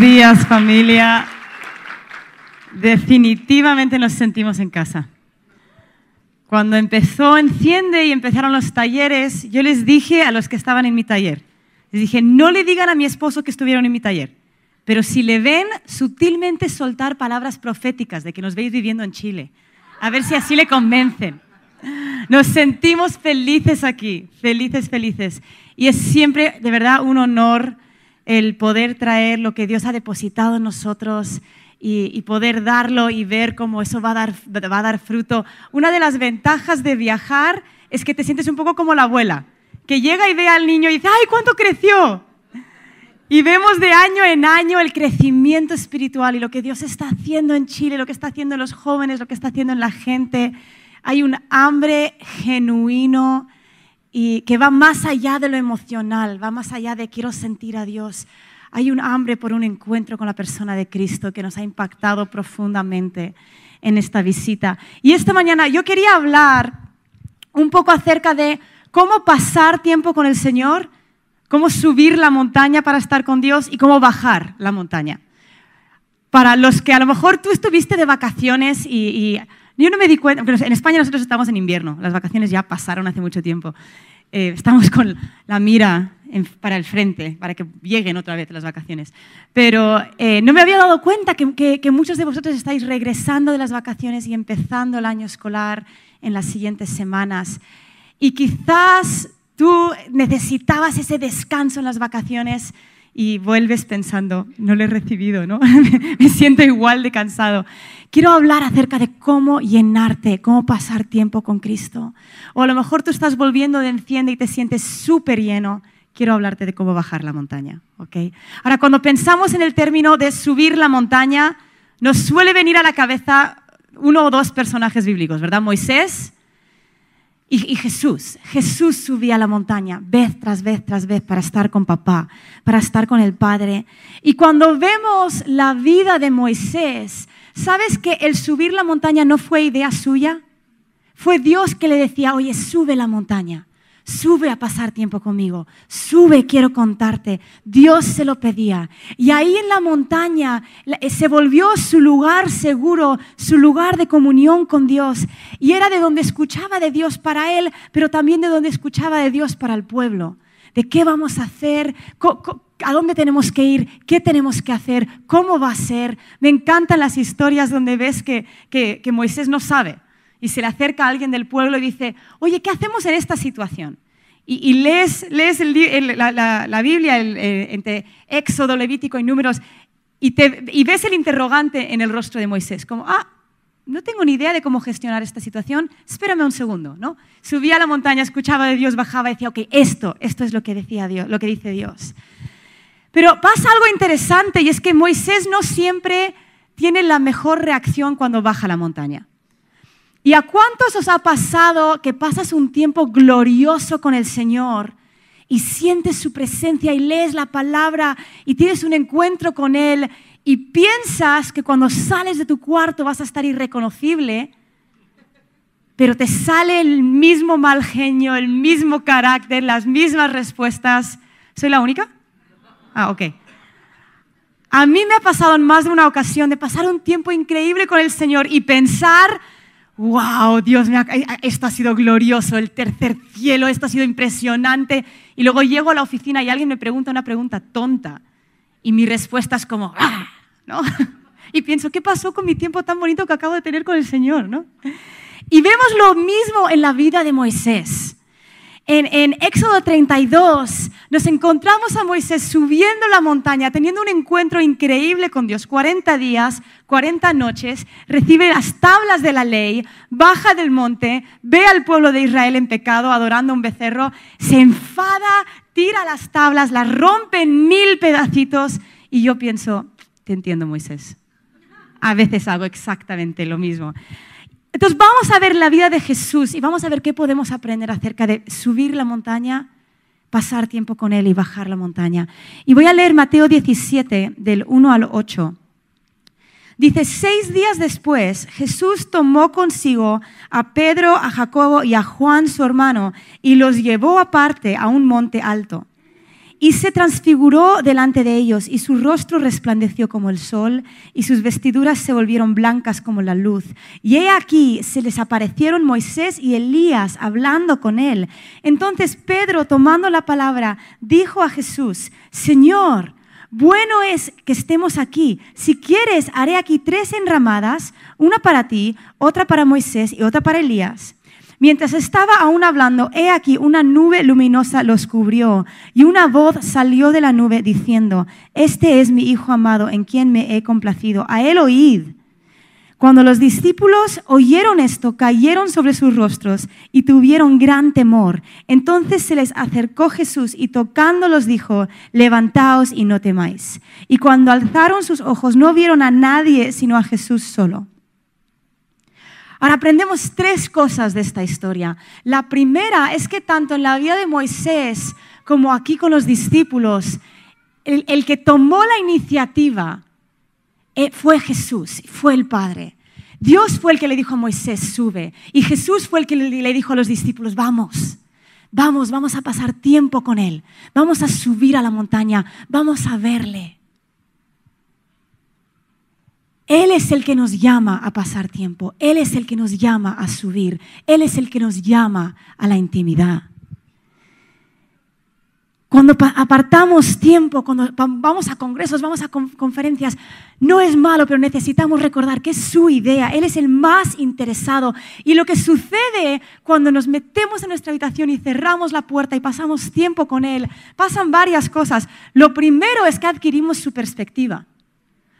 días, familia. Definitivamente nos sentimos en casa. Cuando empezó Enciende y empezaron los talleres, yo les dije a los que estaban en mi taller, les dije, no le digan a mi esposo que estuvieron en mi taller, pero si le ven sutilmente soltar palabras proféticas de que nos veis viviendo en Chile, a ver si así le convencen. Nos sentimos felices aquí, felices, felices. Y es siempre, de verdad, un honor el poder traer lo que Dios ha depositado en nosotros y, poder darlo y ver cómo eso va a, dar, va a dar fruto. Una de las ventajas de viajar es que te sientes un poco como la abuela, que llega y ve al niño y dice, ¡ay, cuánto creció! Y vemos de año en año el crecimiento espiritual y lo que Dios está haciendo en Chile, lo que está haciendo en los jóvenes, lo que está haciendo en la gente. Hay un hambre genuino y que va más allá de lo emocional, va más allá de quiero sentir a Dios. Hay un hambre por un encuentro con la persona de Cristo que nos ha impactado profundamente en esta visita. Y esta mañana yo quería hablar un poco acerca de cómo pasar tiempo con el Señor, cómo subir la montaña para estar con Dios y cómo bajar la montaña. Para los que a lo mejor tú estuviste de vacaciones y, yo no me di cuenta, en España nosotros estamos en invierno, las vacaciones ya pasaron hace mucho tiempo. Eh, estamos con la mira para el frente, para que lleguen otra vez las vacaciones. Pero eh, no me había dado cuenta que, que, muchos de vosotros estáis regresando de las vacaciones y empezando el año escolar en las siguientes semanas. Y quizás tú necesitabas ese descanso en las vacaciones y vuelves pensando, no lo he recibido, ¿no? Me siento igual de cansado. Quiero hablar acerca de cómo llenarte, cómo pasar tiempo con Cristo. O a lo mejor tú estás volviendo de enciende y te sientes súper lleno. Quiero hablarte de cómo bajar la montaña, ¿ok? Ahora, cuando pensamos en el término de subir la montaña, nos suele venir a la cabeza uno o dos personajes bíblicos, ¿verdad? Moisés y, Jesús, Jesús subía a la montaña vez tras vez tras vez para estar con papá, para estar con el Padre. Y cuando vemos la vida de Moisés, ¿sabes que el subir la montaña no fue idea suya? Fue Dios que le decía, oye, sube la montaña sube a pasar tiempo conmigo, sube, quiero contarte. Dios se lo pedía. Y ahí en la montaña eh, se volvió su lugar seguro, su lugar de comunión con Dios. Y era de donde escuchaba de Dios para él, pero también de donde escuchaba de Dios para el pueblo. De qué vamos a hacer, a dónde tenemos que ir, qué tenemos que hacer, cómo va a ser. Me encantan las historias donde ves que, que Moisés no sabe y se le acerca a alguien del pueblo y dice, oye, ¿qué hacemos en esta situación? Y, lees, lees la, Biblia entre Éxodo, Levítico y Números y, y ves el interrogante en el rostro de Moisés, como, ah, no tengo ni idea de cómo gestionar esta situación, espérame un segundo, ¿no? Subía a la montaña, escuchaba de Dios, bajaba y decía, ok, esto, esto es lo que, decía Dios, lo que dice Dios. Pero pasa algo interesante y es que Moisés no siempre tiene la mejor reacción cuando baja la montaña. ¿Y a cuántos os ha pasado que pasas un tiempo glorioso con el Señor y sientes su presencia y lees la palabra y tienes un encuentro con Él y piensas que cuando sales de tu cuarto vas a estar irreconocible, pero te sale el mismo mal genio, el mismo carácter, las mismas respuestas? ¿Soy la única? Ah, ok. A mí me ha pasado en más de una ocasión de pasar un tiempo increíble con el Señor y pensar wow, Dios mío, esto ha sido glorioso, el tercer cielo, esto ha sido impresionante. Y luego llego a la oficina y alguien me pregunta una pregunta tonta y mi respuesta es como, ¡ah! ¿no? Y pienso, ¿qué pasó con mi tiempo tan bonito que acabo de tener con el Señor? ¿no? Y vemos lo mismo en la vida de Moisés. En, Éxodo 32 nos encontramos a Moisés subiendo la montaña, teniendo un encuentro increíble con Dios, 40 días, 40 noches, recibe las tablas de la ley, baja del monte, ve al pueblo de Israel en pecado, adorando un becerro, se enfada, tira las tablas, las rompe en mil pedacitos y yo pienso, te entiendo Moisés. A veces hago exactamente lo mismo. Entonces vamos a ver la vida de Jesús y vamos a ver qué podemos aprender acerca de subir la montaña, pasar tiempo con Él y bajar la montaña. Y voy a leer Mateo 17 del 1 al 8. Dice, seis días después Jesús tomó consigo a Pedro, a Jacobo y a Juan su hermano y los llevó aparte a un monte alto. Y se transfiguró delante de ellos, y su rostro resplandeció como el sol, y sus vestiduras se volvieron blancas como la luz. Y he aquí se les aparecieron Moisés y Elías hablando con él. Entonces Pedro, tomando la palabra, dijo a Jesús, Señor, bueno es que estemos aquí. Si quieres, haré aquí tres enramadas, una para ti, otra para Moisés y otra para Elías. Mientras estaba aún hablando, he aquí una nube luminosa los cubrió y una voz salió de la nube diciendo, este es mi Hijo amado en quien me he complacido, a él oíd. Cuando los discípulos oyeron esto, cayeron sobre sus rostros y tuvieron gran temor. Entonces se les acercó Jesús y tocándolos dijo, levantaos y no temáis. Y cuando alzaron sus ojos no vieron a nadie sino a Jesús solo. Ahora aprendemos tres cosas de esta historia. La primera es que tanto en la vida de Moisés como aquí con los discípulos, el, que tomó la iniciativa eh, fue Jesús, fue el Padre. Dios fue el que le dijo a Moisés, sube. Y Jesús fue el que le dijo a los discípulos, vamos, vamos, vamos a pasar tiempo con Él. Vamos a subir a la montaña, vamos a verle. Él es el que nos llama a pasar tiempo, Él es el que nos llama a subir, Él es el que nos llama a la intimidad. Cuando apartamos tiempo, cuando vamos a congresos, vamos a conferencias, no es malo, pero necesitamos recordar que es su idea. Él es el más interesado. Y lo que sucede cuando nos metemos en nuestra habitación y cerramos la puerta y pasamos tiempo con Él, pasan varias cosas. Lo primero es que adquirimos su perspectiva.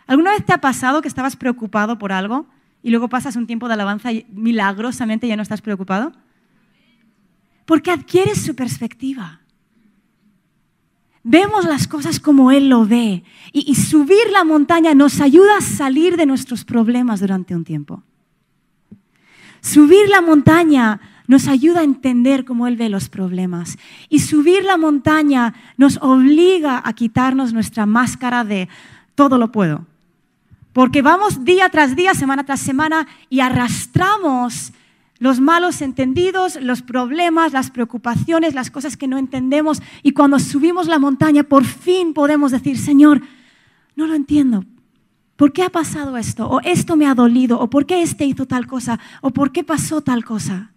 ¿Alguna vez te ha pasado que estabas preocupado por algo y luego pasas un tiempo de alabanza y milagrosamente ya no estás preocupado? Porque adquieres su perspectiva. Vemos las cosas como Él lo ve y, y subir la montaña nos ayuda a salir de nuestros problemas durante un tiempo. Subir la montaña nos ayuda a entender cómo Él ve los problemas. Y subir la montaña nos obliga a quitarnos nuestra máscara de todo lo puedo. Porque vamos día tras día, semana tras semana y arrastramos los malos entendidos, los problemas, las preocupaciones, las cosas que no entendemos. Y cuando subimos la montaña, por fin podemos decir, Señor, no lo entiendo. ¿Por qué ha pasado esto? ¿O esto me ha dolido? ¿O por qué este hizo tal cosa? ¿O por qué pasó tal cosa?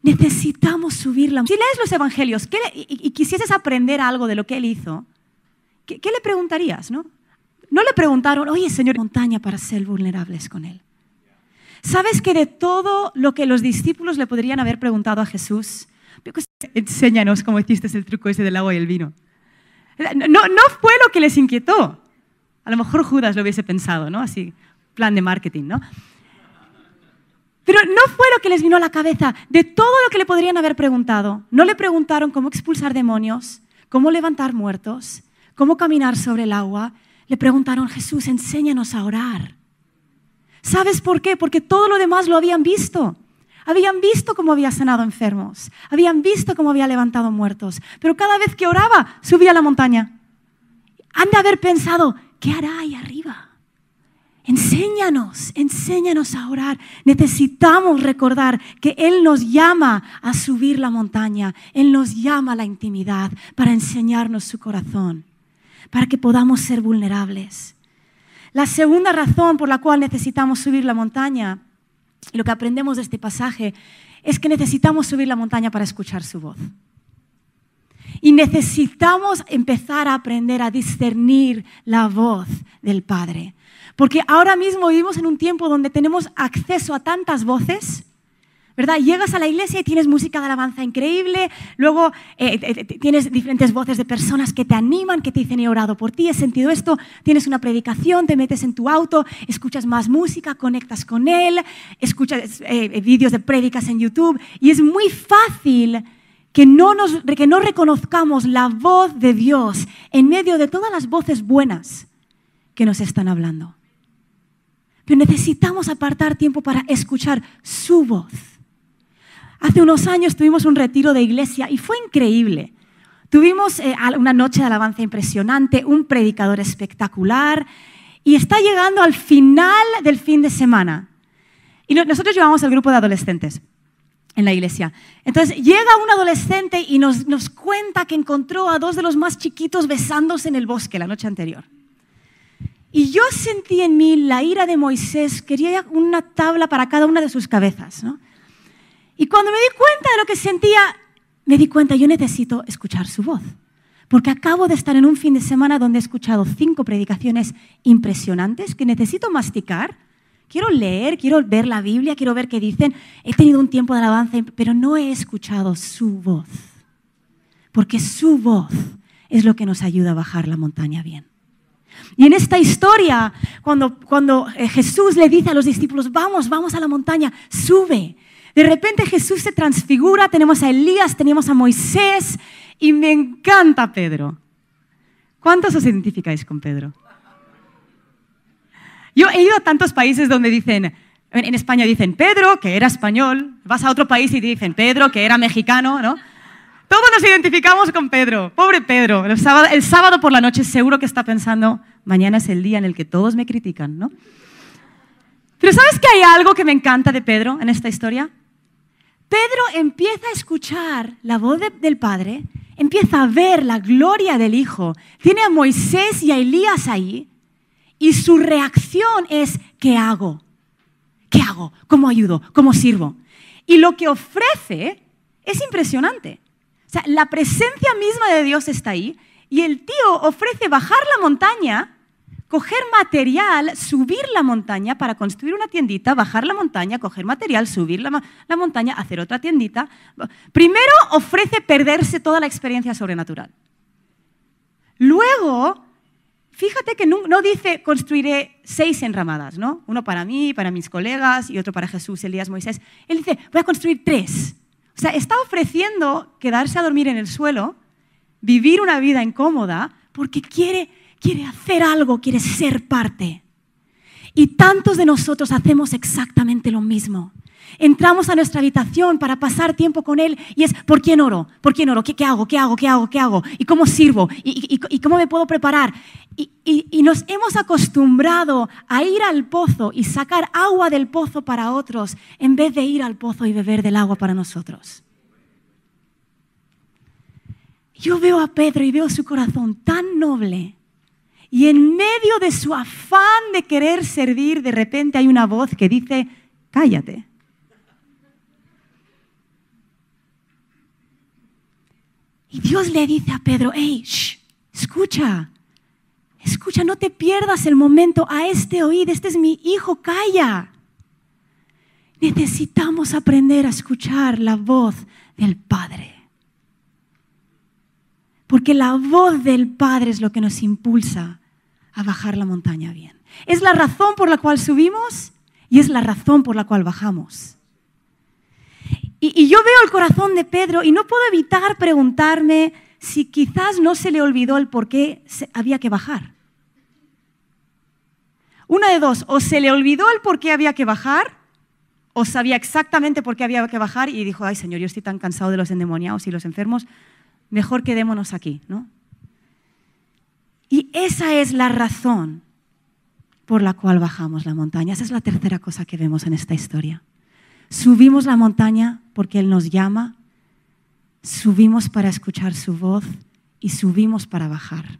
Necesitamos subir la. Si lees los evangelios y, quisieses aprender algo de lo que él hizo, ¿qué, qué le preguntarías? ¿no? No le preguntaron, oye, Señor, montaña para ser vulnerables con Él. ¿Sabes que de todo lo que los discípulos le podrían haber preguntado a Jesús, enséñanos cómo hiciste el truco ese del agua y el vino? No, no fue lo que les inquietó. A lo mejor Judas lo hubiese pensado, ¿no? Así, plan de marketing, ¿no? Pero no fue lo que les vino a la cabeza. De todo lo que le podrían haber preguntado, no le preguntaron cómo expulsar demonios, cómo levantar muertos, cómo caminar sobre el agua, le preguntaron, Jesús, enséñanos a orar. ¿Sabes por qué? Porque todo lo demás lo habían visto. Habían visto cómo había sanado enfermos, habían visto cómo había levantado muertos, pero cada vez que oraba subía a la montaña. Han de haber pensado, ¿qué hará ahí arriba? Enséñanos, enséñanos a orar. Necesitamos recordar que Él nos llama a subir la montaña, Él nos llama a la intimidad para enseñarnos su corazón para que podamos ser vulnerables. La segunda razón por la cual necesitamos subir la montaña, lo que aprendemos de este pasaje, es que necesitamos subir la montaña para escuchar su voz. Y necesitamos empezar a aprender a discernir la voz del Padre. Porque ahora mismo vivimos en un tiempo donde tenemos acceso a tantas voces ¿verdad? Llegas a la iglesia y tienes música de alabanza increíble, luego eh, tienes diferentes voces de personas que te animan, que te dicen he orado por ti, he sentido esto, tienes una predicación, te metes en tu auto, escuchas más música, conectas con él, escuchas eh, vídeos de prédicas en YouTube y es muy fácil que no, nos, que no reconozcamos la voz de Dios en medio de todas las voces buenas que nos están hablando. Pero necesitamos apartar tiempo para escuchar su voz Hace unos años tuvimos un retiro de iglesia y fue increíble. Tuvimos eh, una noche de alabanza impresionante, un predicador espectacular y está llegando al final del fin de semana. Y nosotros llevamos el grupo de adolescentes. en la iglesia. Entonces llega un adolescente y nos, nos cuenta que encontró a dos de los más chiquitos besándose en el bosque la noche anterior. Y yo sentí en mí la ira de Moisés, quería una tabla para cada una de sus cabezas. ¿no? Y cuando me di cuenta de lo que sentía, me di cuenta, yo necesito escuchar su voz. Porque acabo de estar en un fin de semana donde he escuchado cinco predicaciones impresionantes que necesito masticar. Quiero leer, quiero ver la Biblia, quiero ver qué dicen. He tenido un tiempo de alabanza, pero no he escuchado su voz. Porque su voz es lo que nos ayuda a bajar la montaña bien. Y en esta historia, cuando, cuando eh, Jesús le dice a los discípulos, vamos, vamos a la montaña, sube. De repente Jesús se transfigura, tenemos a Elías, tenemos a Moisés y me encanta Pedro. ¿Cuántos os identificáis con Pedro? Yo he ido a tantos países donde dicen, en España dicen Pedro, que era español, vas a otro país y dicen Pedro, que era mexicano, ¿no? Todos nos identificamos con Pedro. Pobre Pedro. El sábado, por la noche seguro que está pensando, mañana es el día en el que todos me critican, ¿no? Pero ¿sabes que hay algo que me encanta de Pedro en esta historia? Pedro empieza a escuchar la voz del Padre, empieza a ver la gloria del Hijo, tiene a Moisés y a Elías ahí, y su reacción es, ¿qué hago? ¿Qué hago? ¿Cómo ayudo? ¿Cómo sirvo? Y lo que ofrece es impresionante sea, la presencia misma de Dios está ahí y el tío ofrece bajar la montaña, coger material, subir la montaña para construir una tiendita, bajar la montaña, coger material, subir la, montaña, hacer otra tiendita. Primero ofrece perderse toda la experiencia sobrenatural. Luego, fíjate que no, no, dice construiré seis enramadas, ¿no? Uno para mí, para mis colegas y otro para Jesús, Elías, Moisés. Él dice, voy a construir tres. O sea, está ofreciendo quedarse a dormir en el suelo, vivir una vida incómoda, porque quiere, quiere hacer algo, quiere ser parte. Y tantos de nosotros hacemos exactamente lo mismo. Entramos a nuestra habitación para pasar tiempo con Él y es, ¿por quién oro? ¿Por quién oro? ¿Qué, hago? ¿Qué hago? ¿Qué hago? ¿Qué hago? ¿Y cómo sirvo? ¿Y, cómo me puedo preparar? y nos hemos acostumbrado a ir al pozo y sacar agua del pozo para otros en vez de ir al pozo y beber del agua para nosotros. Yo veo a Pedro y veo su corazón tan noble. Y en medio de su afán de querer servir, de repente hay una voz que dice, cállate. Y Dios le dice a Pedro, hey, escucha, escucha, no te pierdas el momento a este oído, este es mi hijo, calla. Necesitamos aprender a escuchar la voz del Padre. Porque la voz del Padre es lo que nos impulsa a bajar la montaña bien. Es la razón por la cual subimos y es la razón por la cual bajamos. Y, yo veo el corazón de Pedro y no puedo evitar preguntarme si quizás no se le olvidó el por qué había que bajar. Una de dos, o se le olvidó el por qué había que bajar, o sabía exactamente por qué había que bajar y dijo, ay Señor, yo estoy tan cansado de los endemoniados y los enfermos, mejor quedémonos aquí, ¿no? Y esa es la razón por la cual bajamos la montaña. Esa es la tercera cosa que vemos en esta historia. Subimos la montaña porque Él nos llama, subimos para escuchar su voz y subimos para bajar.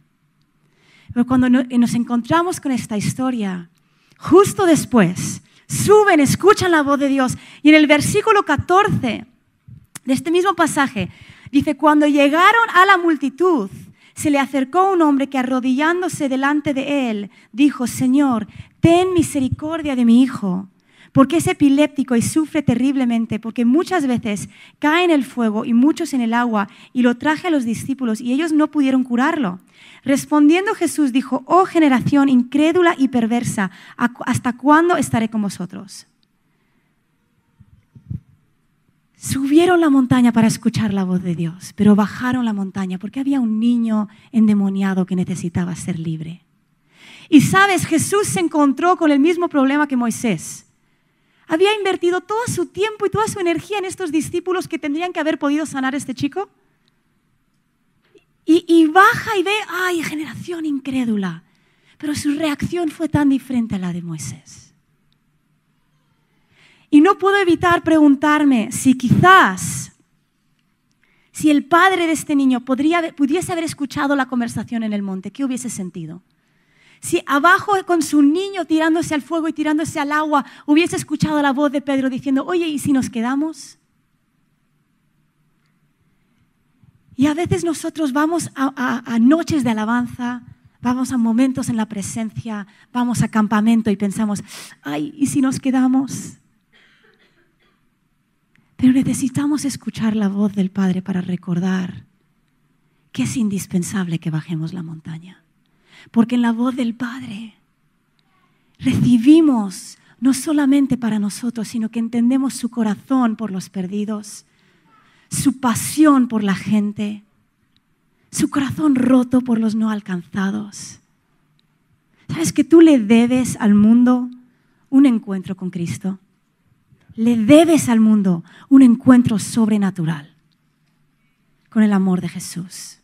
Pero cuando nos encontramos con esta historia, justo después, suben, escuchan la voz de Dios. Y en el versículo 14 de este mismo pasaje, dice, cuando llegaron a la multitud, se le acercó un hombre que arrodillándose delante de él, dijo, Señor, ten misericordia de mi hijo porque es epiléptico y sufre terriblemente, porque muchas veces cae en el fuego y muchos en el agua, y lo traje a los discípulos y ellos no pudieron curarlo. Respondiendo Jesús dijo, oh generación incrédula y perversa, ¿hasta cuándo estaré con vosotros? Subieron la montaña para escuchar la voz de Dios, pero bajaron la montaña porque había un niño endemoniado que necesitaba ser libre. Y sabes, Jesús se encontró con el mismo problema que Moisés había invertido todo su tiempo y toda su energía en estos discípulos que tendrían que haber podido sanar a este chico. Y, baja y ve, ay, generación incrédula. Pero su reacción fue tan diferente a la de Moisés. Y no puedo evitar preguntarme si quizás, si el padre de este niño podría, pudiese haber escuchado la conversación en el monte, ¿qué hubiese sentido? Si abajo con su niño tirándose al fuego y tirándose al agua hubiese escuchado la voz de Pedro diciendo, oye, ¿y si nos quedamos? Y a veces nosotros vamos a, noches de alabanza, vamos a momentos en la presencia, vamos a campamento y pensamos, ay, ¿y si nos quedamos? Pero necesitamos escuchar la voz del Padre para recordar que es indispensable que bajemos la montaña. Porque en la voz del Padre recibimos no solamente para nosotros, sino que entendemos su corazón por los perdidos, su pasión por la gente, su corazón roto por los no alcanzados. ¿Sabes que tú le debes al mundo un encuentro con Cristo? Le debes al mundo un encuentro sobrenatural con el amor de Jesús.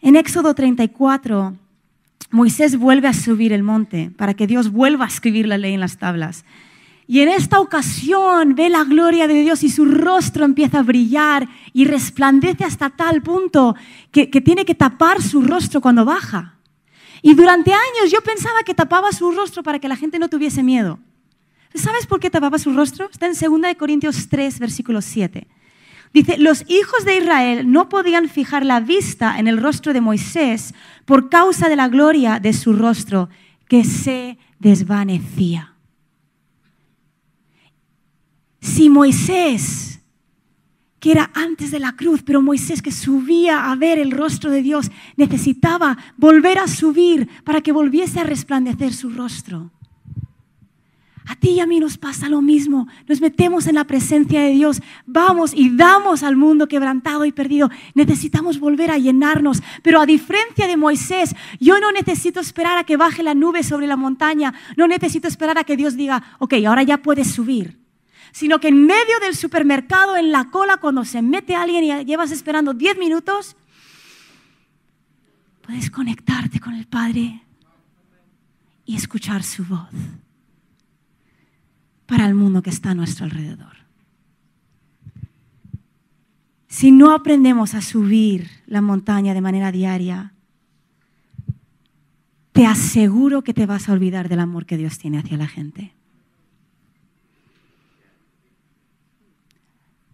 En Éxodo 34, Moisés vuelve a subir el monte para que Dios vuelva a escribir la ley en las tablas. Y en esta ocasión ve la gloria de Dios y su rostro empieza a brillar y resplandece hasta tal punto que, tiene que tapar su rostro cuando baja. Y durante años yo pensaba que tapaba su rostro para que la gente no tuviese miedo. ¿Sabes por qué tapaba su rostro? Está en 2 Corintios 3, versículo 7. Dice, los hijos de Israel no podían fijar la vista en el rostro de Moisés por causa de la gloria de su rostro que se desvanecía. Si Moisés, que era antes de la cruz, pero Moisés que subía a ver el rostro de Dios, necesitaba volver a subir para que volviese a resplandecer su rostro. A ti y a mí nos pasa lo mismo. Nos metemos en la presencia de Dios, vamos y damos al mundo quebrantado y perdido. Necesitamos volver a llenarnos. Pero a diferencia de Moisés, yo no necesito esperar a que baje la nube sobre la montaña. No necesito esperar a que Dios diga, ok, ahora ya puedes subir sino que en medio del supermercado, en la cola, cuando se mete alguien y llevas esperando 10 minutos, puedes conectarte con el Padre y escuchar su voz para el mundo que está a nuestro alrededor. Si no aprendemos a subir la montaña de manera diaria, te aseguro que te vas a olvidar del amor que Dios tiene hacia la gente.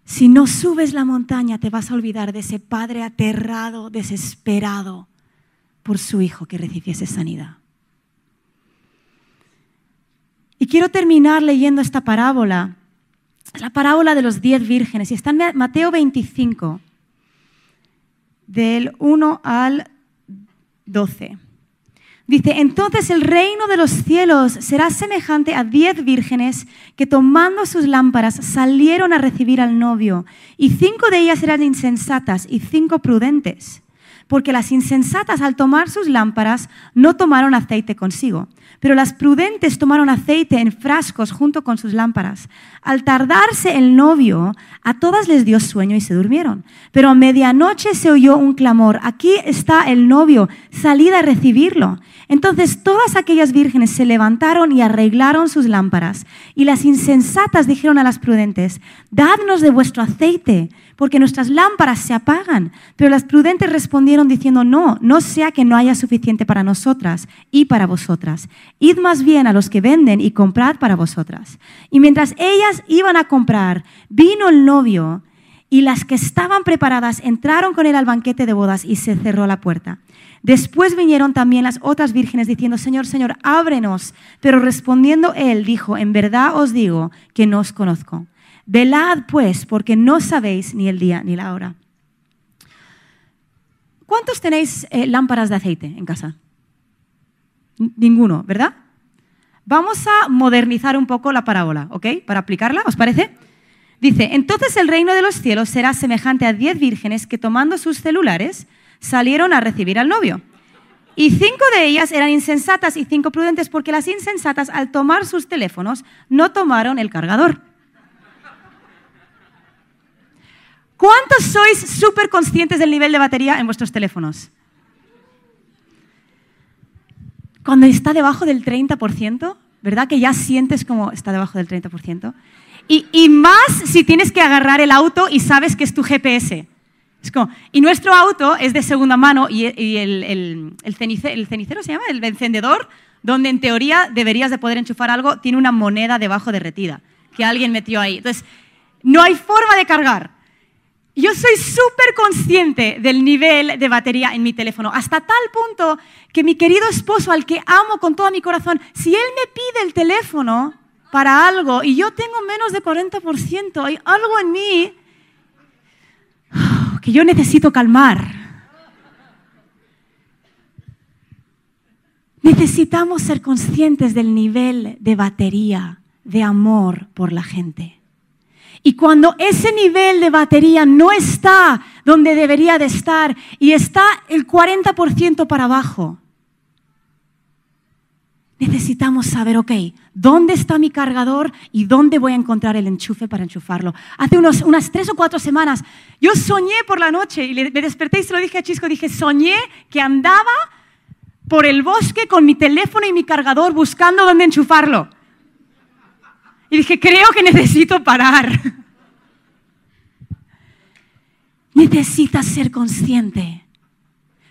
Si no subes la montaña, te vas a olvidar de ese padre aterrado, desesperado por su hijo que recibiese sanidad. Y quiero terminar leyendo esta parábola. La parábola de los diez vírgenes. Y está en Mateo 25, del 1 al 12. Dice, entonces el reino de los cielos será semejante a diez vírgenes que tomando sus lámparas salieron a recibir al novio, y cinco de ellas eran insensatas y cinco prudentes, porque las insensatas al tomar sus lámparas no tomaron aceite consigo, pero las prudentes tomaron aceite en frascos junto con sus lámparas. Al tardarse el novio, a todas les dio sueño y se durmieron. Pero a medianoche se oyó un clamor, aquí está el novio, salid a recibirlo. Entonces todas aquellas vírgenes se levantaron y arreglaron sus lámparas. Y las insensatas dijeron a las prudentes, dadnos de vuestro aceite, porque nuestras lámparas se apagan. Pero las prudentes respondieron diciendo, no, no sea que no haya suficiente para nosotras y para vosotras. Id más bien a los que venden y comprad para vosotras. Y mientras ellas iban a comprar, vino el novio y las que estaban preparadas entraron con él al banquete de bodas y se cerró la puerta. Después vinieron también las otras vírgenes diciendo, Señor, Señor, ábrenos. Pero respondiendo él dijo, en verdad os digo que no os conozco. Velad pues, porque no sabéis ni el día ni la hora. ¿Cuántos tenéis eh, lámparas de aceite en casa? Ninguno, ¿verdad? Vamos a modernizar un poco la parábola, ¿ok? Para aplicarla, ¿os parece? Dice, entonces el reino de los cielos será semejante a diez vírgenes que tomando sus celulares salieron a recibir al novio. Y cinco de ellas eran insensatas y cinco prudentes porque las insensatas al tomar sus teléfonos no tomaron el cargador. ¿Cuántos sois súper conscientes del nivel de batería en vuestros teléfonos? Cuando está debajo del 30%, ¿verdad? Que ya sientes como está debajo del 30%. Y, más si tienes que agarrar el auto y sabes que es tu GPS. Y nuestro auto es de segunda mano y, el, el, se llama, el encendedor, donde en teoría deberías de poder enchufar algo, tiene una moneda debajo derretida que alguien metió ahí. Entonces, no hay forma de cargar. Yo soy súper consciente del nivel de batería en mi teléfono, hasta tal punto que mi querido esposo, al que amo con todo mi corazón, si él me pide el teléfono para algo y yo tengo menos de 40%, hay algo en mí que yo necesito calmar. Necesitamos ser conscientes del nivel de batería, de amor por la gente. Y cuando ese nivel de batería no está donde debería de estar y está el 40% para abajo, necesitamos saber, ok, ¿dónde está mi cargador y dónde voy a encontrar el enchufe para enchufarlo? Hace unos, unas tres o cuatro semanas yo soñé por la noche y me desperté y se lo dije a Chisco, dije, soñé que andaba por el bosque con mi teléfono y mi cargador buscando dónde enchufarlo. Y dije, creo que necesito parar. Necesitas ser consciente.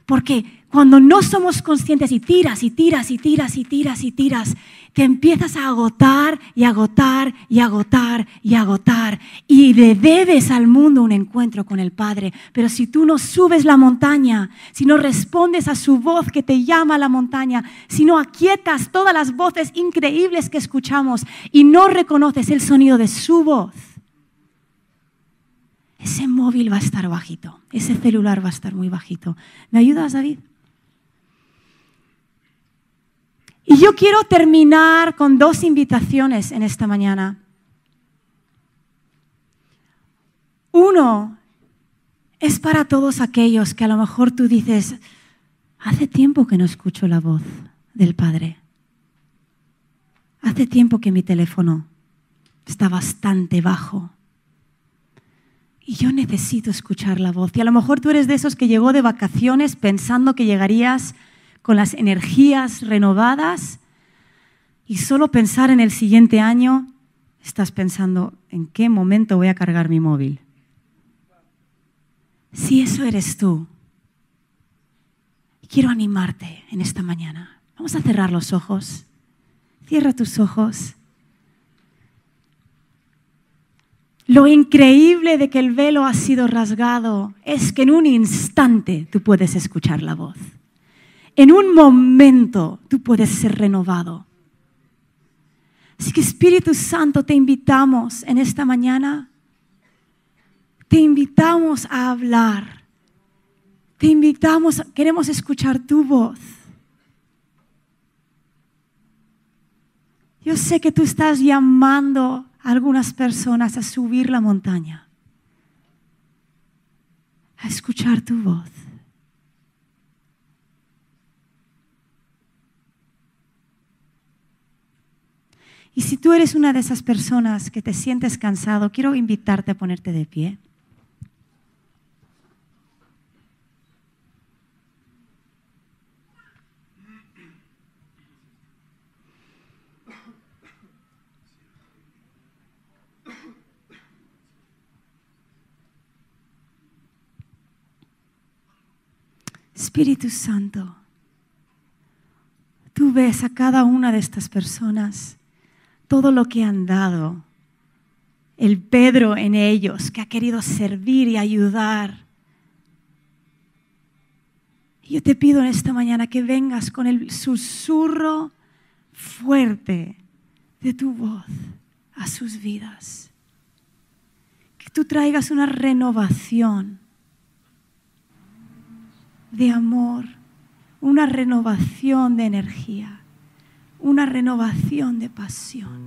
Porque cuando no somos conscientes y tiras y tiras y tiras y tiras y tiras, te empiezas a agotar y agotar y agotar y agotar. Y le debes al mundo un encuentro con el Padre. Pero si tú no subes la montaña, si no respondes a su voz que te llama a la montaña, si no aquietas todas las voces increíbles que escuchamos y no reconoces el sonido de su voz, ese móvil va a estar bajito, ese celular va a estar muy bajito. ¿Me ayudas, David? Y yo quiero terminar con dos invitaciones en esta mañana. Uno es para todos aquellos que a lo mejor tú dices, hace tiempo que no escucho la voz del Padre. Hace tiempo que mi teléfono está bastante bajo. Y yo necesito escuchar la voz. Y a lo mejor tú eres de esos que llegó de vacaciones pensando que llegarías con las energías renovadas y solo pensar en el siguiente año, estás pensando, ¿en qué momento voy a cargar mi móvil? Si eso eres tú, quiero animarte en esta mañana. Vamos a cerrar los ojos. Cierra tus ojos. Lo increíble de que el velo ha sido rasgado es que en un instante tú puedes escuchar la voz. En un momento tú puedes ser renovado. Así que Espíritu Santo, te invitamos en esta mañana. Te invitamos a hablar. Te invitamos, queremos escuchar tu voz. Yo sé que tú estás llamando algunas personas a subir la montaña, a escuchar tu voz. Y si tú eres una de esas personas que te sientes cansado, quiero invitarte a ponerte de pie. Espíritu Santo, tú ves a cada una de estas personas todo lo que han dado, el Pedro en ellos que ha querido servir y ayudar. Yo te pido en esta mañana que vengas con el susurro fuerte de tu voz a sus vidas. Que tú traigas una renovación de amor, una renovación de energía una renovación de pasión.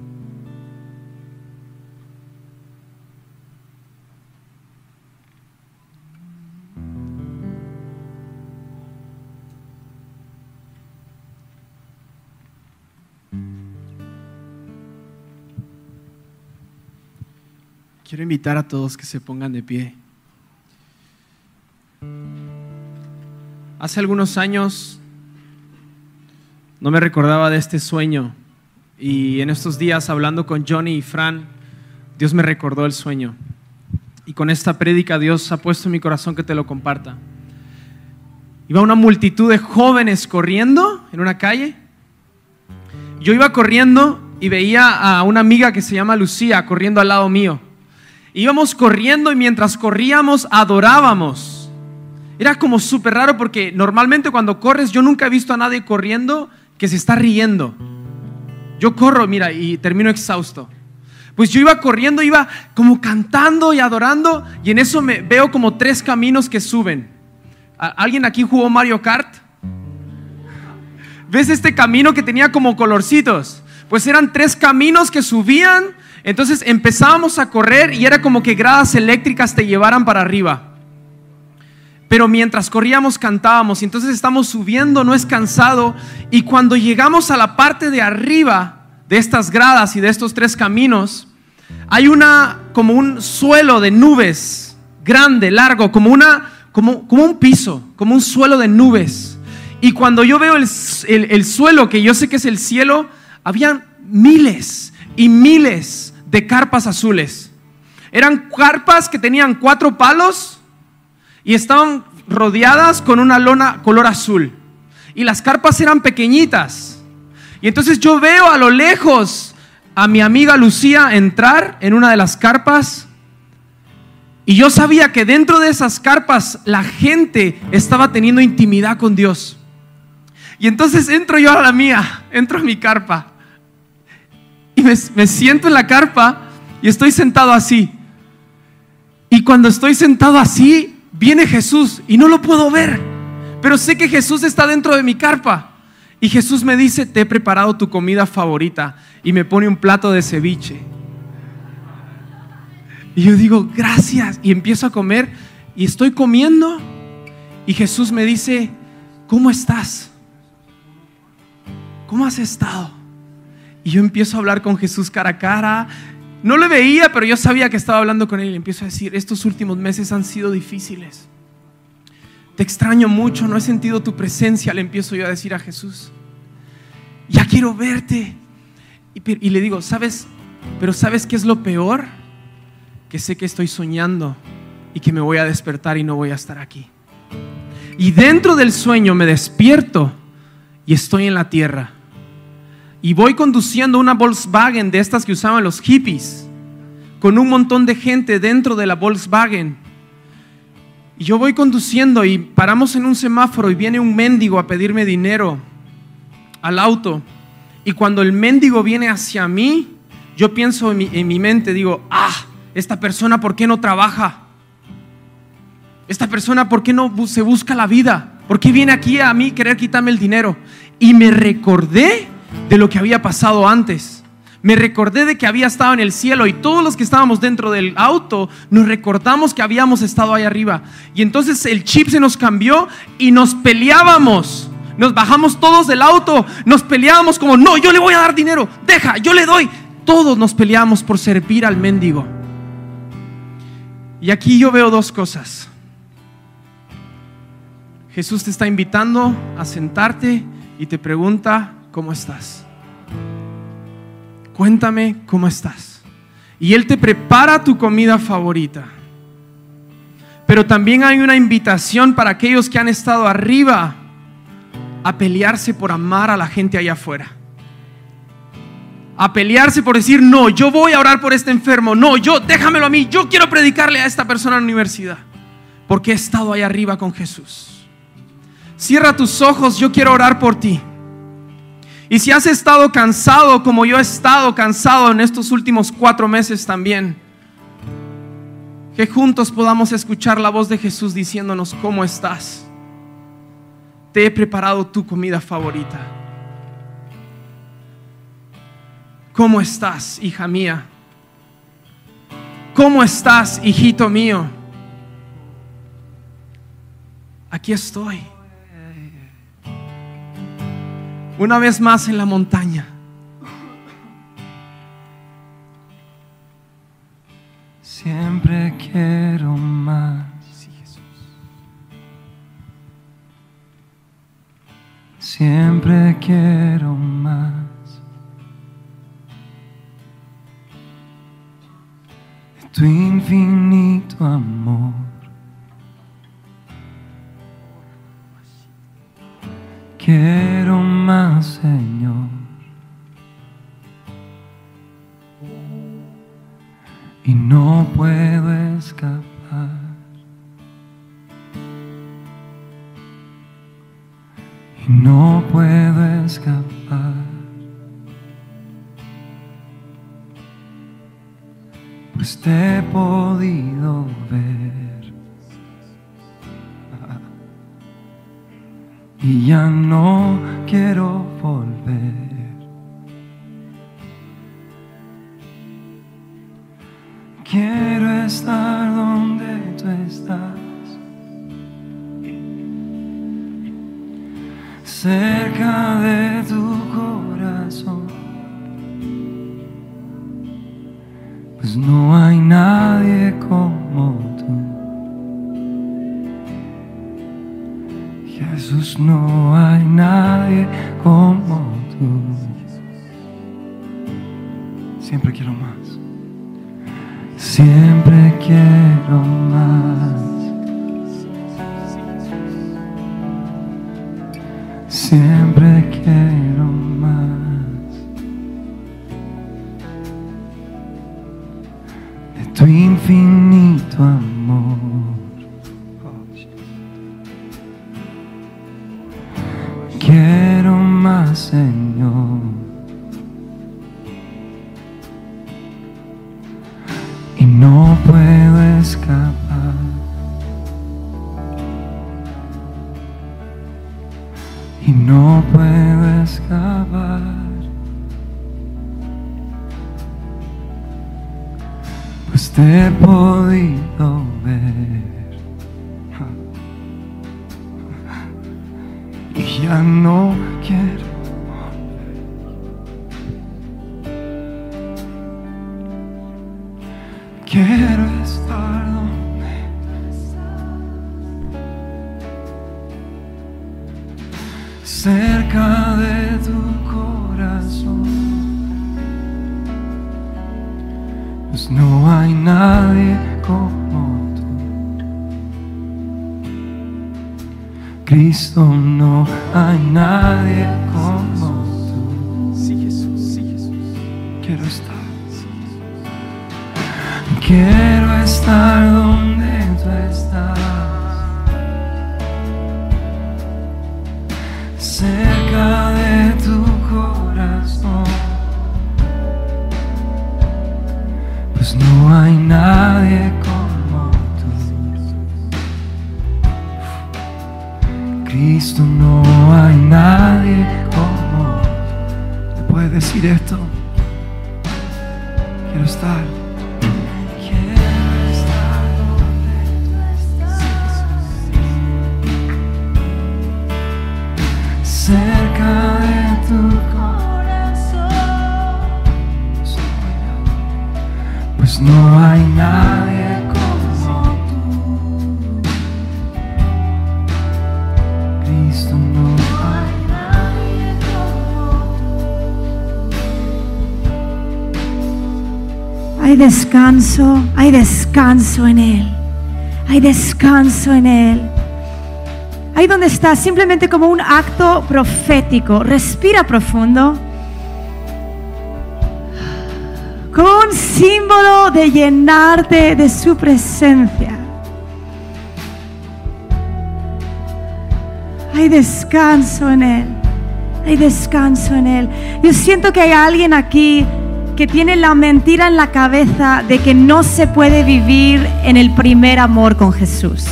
Quiero invitar a todos que se pongan de pie. Hace algunos años no me recordaba de este sueño Y en estos días, hablando con Johnny y Fran, Dios me recordó el sueño. Y con esta prédica Dios ha puesto en mi corazón que te lo comparta. Iba una multitud de jóvenes corriendo en una calle. Yo iba corriendo y veía a una amiga que se llama Lucía corriendo al lado mío. Íbamos corriendo y mientras corríamos adorábamos. Era como súper raro porque normalmente cuando corres yo nunca he visto a nadie corriendo que se está riendo. Yo corro, mira, y termino exhausto. Pues yo iba corriendo, iba como cantando y adorando, y en eso me veo como tres caminos que suben. ¿Alguien aquí jugó Mario Kart? ¿Ves este camino que tenía como colorcitos? Pues eran tres caminos que subían, entonces empezábamos a correr y era como que gradas eléctricas te llevaran para arriba. Pero mientras corríamos cantábamos y entonces estamos subiendo, no es cansado. Y cuando llegamos a la parte de arriba de estas gradas y de estos tres caminos, hay una como un suelo de nubes grande, largo, como una como, como un piso, como un suelo de nubes. Y cuando yo veo el, el suelo, que yo sé que es el cielo, había miles y miles de carpas azules. Eran carpas que tenían cuatro palos y estaban rodeadas con una lona color azul. Y las carpas eran pequeñitas. Y entonces yo veo a lo lejos a mi amiga Lucía entrar en una de las carpas. Y yo sabía que dentro de esas carpas la gente estaba teniendo intimidad con Dios. Y entonces entro yo a la mía, entro a mi carpa. Y me, siento en la carpa y estoy sentado así. Y cuando estoy sentado así, viene Jesús y no lo puedo ver, pero sé que Jesús está dentro de mi carpa. Y Jesús me dice, te he preparado tu comida favorita y me pone un plato de ceviche. Y yo digo, gracias. Y empiezo a comer y estoy comiendo. Y Jesús me dice, ¿cómo estás? ¿Cómo has estado? Y yo empiezo a hablar con Jesús cara a cara. No le veía, pero yo sabía que estaba hablando con él y empiezo a decir, estos últimos meses han sido difíciles. Te extraño mucho, no he sentido tu presencia, le empiezo yo a decir a Jesús. Ya quiero verte. Y, y le digo, ¿sabes? Pero ¿sabes qué es lo peor? Que sé que estoy soñando y que me voy a despertar y no voy a estar aquí. Y dentro del sueño me despierto y estoy en la tierra y voy conduciendo una Volkswagen de estas que usaban los hippies, con un montón de gente dentro de la Volkswagen. Y yo voy conduciendo y paramos en un semáforo y viene un mendigo a pedirme dinero al auto. Y cuando el mendigo viene hacia mí, yo pienso en mi, en mi mente, digo, ah, esta persona, ¿por qué no trabaja? Esta persona, ¿por qué no se busca la vida? ¿Por qué viene aquí a mí querer quitarme el dinero? Y me recordé de lo que había pasado antes. Me recordé de que había estado en el cielo y todos los que estábamos dentro del auto nos recordamos que habíamos estado ahí arriba. Y entonces el chip se nos cambió y nos peleábamos. Nos bajamos todos del auto, nos peleábamos como, no, yo le voy a dar dinero, deja, yo le doy. Todos nos peleamos por servir al mendigo. Y aquí yo veo dos cosas. Jesús te está invitando a sentarte y te pregunta, ¿cómo estás? Cuéntame cómo estás. Y Él te prepara tu comida favorita. Pero también hay una invitación para aquellos que han estado arriba a pelearse por amar a la gente allá afuera. A pelearse por decir, no, yo voy a orar por este enfermo. No, yo, déjamelo a mí. Yo quiero predicarle a esta persona en la universidad. Porque he estado allá arriba con Jesús. Cierra tus ojos, yo quiero orar por ti. Y si has estado cansado como yo he estado cansado en estos últimos cuatro meses también, que juntos podamos escuchar la voz de Jesús diciéndonos, ¿cómo estás? Te he preparado tu comida favorita. ¿Cómo estás, hija mía? ¿Cómo estás, hijito mío? Aquí estoy una vez más en la montaña. Siempre quiero más. Siempre quiero más. De tu infinito amor. Quiero más, Señor. Y no puedo escapar. Y no puedo escapar. Pues te he podido ver. Y ya no quiero volver. Quiero estar donde tú estás. Cerca de tu y no puedo descanso, hay descanso en Él. Hay descanso en Él. Ahí donde estás, simplemente como un acto profético. Respira profundo. Como un símbolo de llenarte de su presencia. Hay descanso en Él. Hay descanso en Él. Yo siento que hay alguien aquí que tiene la mentira en la cabeza de que no se puede vivir en el primer amor con Jesús.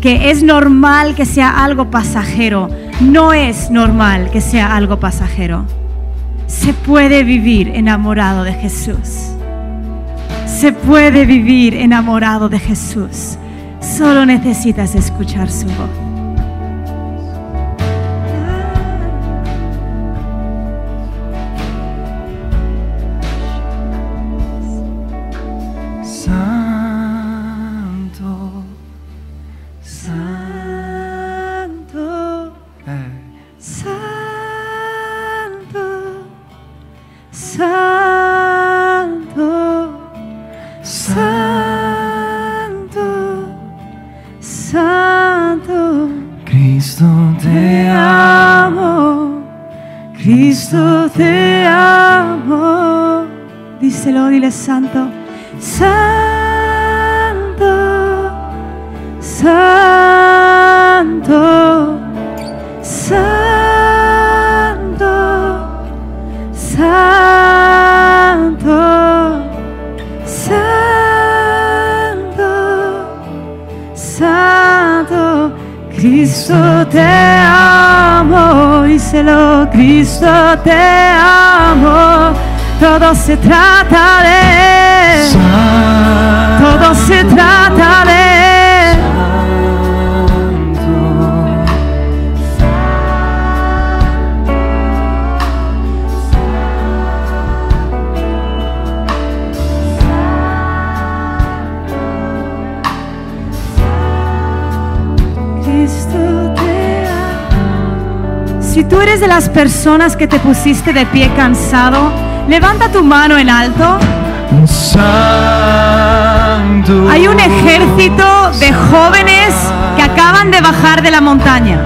Que es normal que sea algo pasajero. No es normal que sea algo pasajero. Se puede vivir enamorado de Jesús. Se puede vivir enamorado de Jesús. Solo necesitas escuchar su voz. Dile santo. Santo, santo, santo, santo, santo, santo. Cristo te amo, díselo, Cristo te amo. Todo se trata de. Todo se trata de. Cristo te ama. Si tú eres de las personas que te pusiste de pie cansado, levanta tu mano en alto. Santo. Hay un ejército de jóvenes que acaban de bajar de la montaña.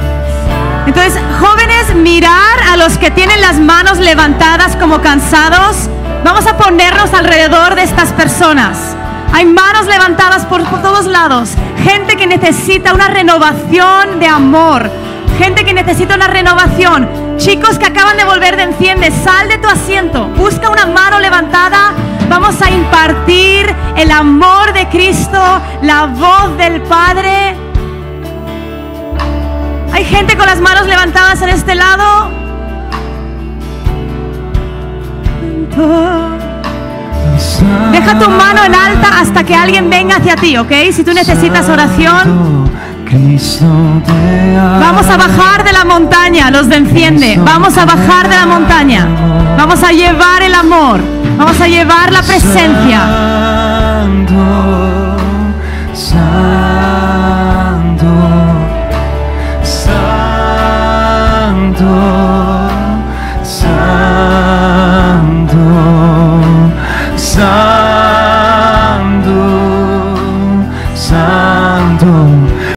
Entonces, jóvenes, mirar a los que tienen las manos levantadas como cansados. Vamos a ponernos alrededor de estas personas. Hay manos levantadas por, por todos lados. Gente que necesita una renovación de amor. Gente que necesita una renovación. Chicos que acaban de volver de enciende, sal de tu asiento. Busca una mano levantada. Vamos a impartir el amor de Cristo, la voz del Padre. Hay gente con las manos levantadas en este lado. Deja tu mano en alta hasta que alguien venga hacia ti, ¿ok? Si tú necesitas oración. Vamos a bajar de la montaña, los de enciende. Vamos a bajar de la montaña. Vamos a llevar el amor. Vamos a llevar la presencia.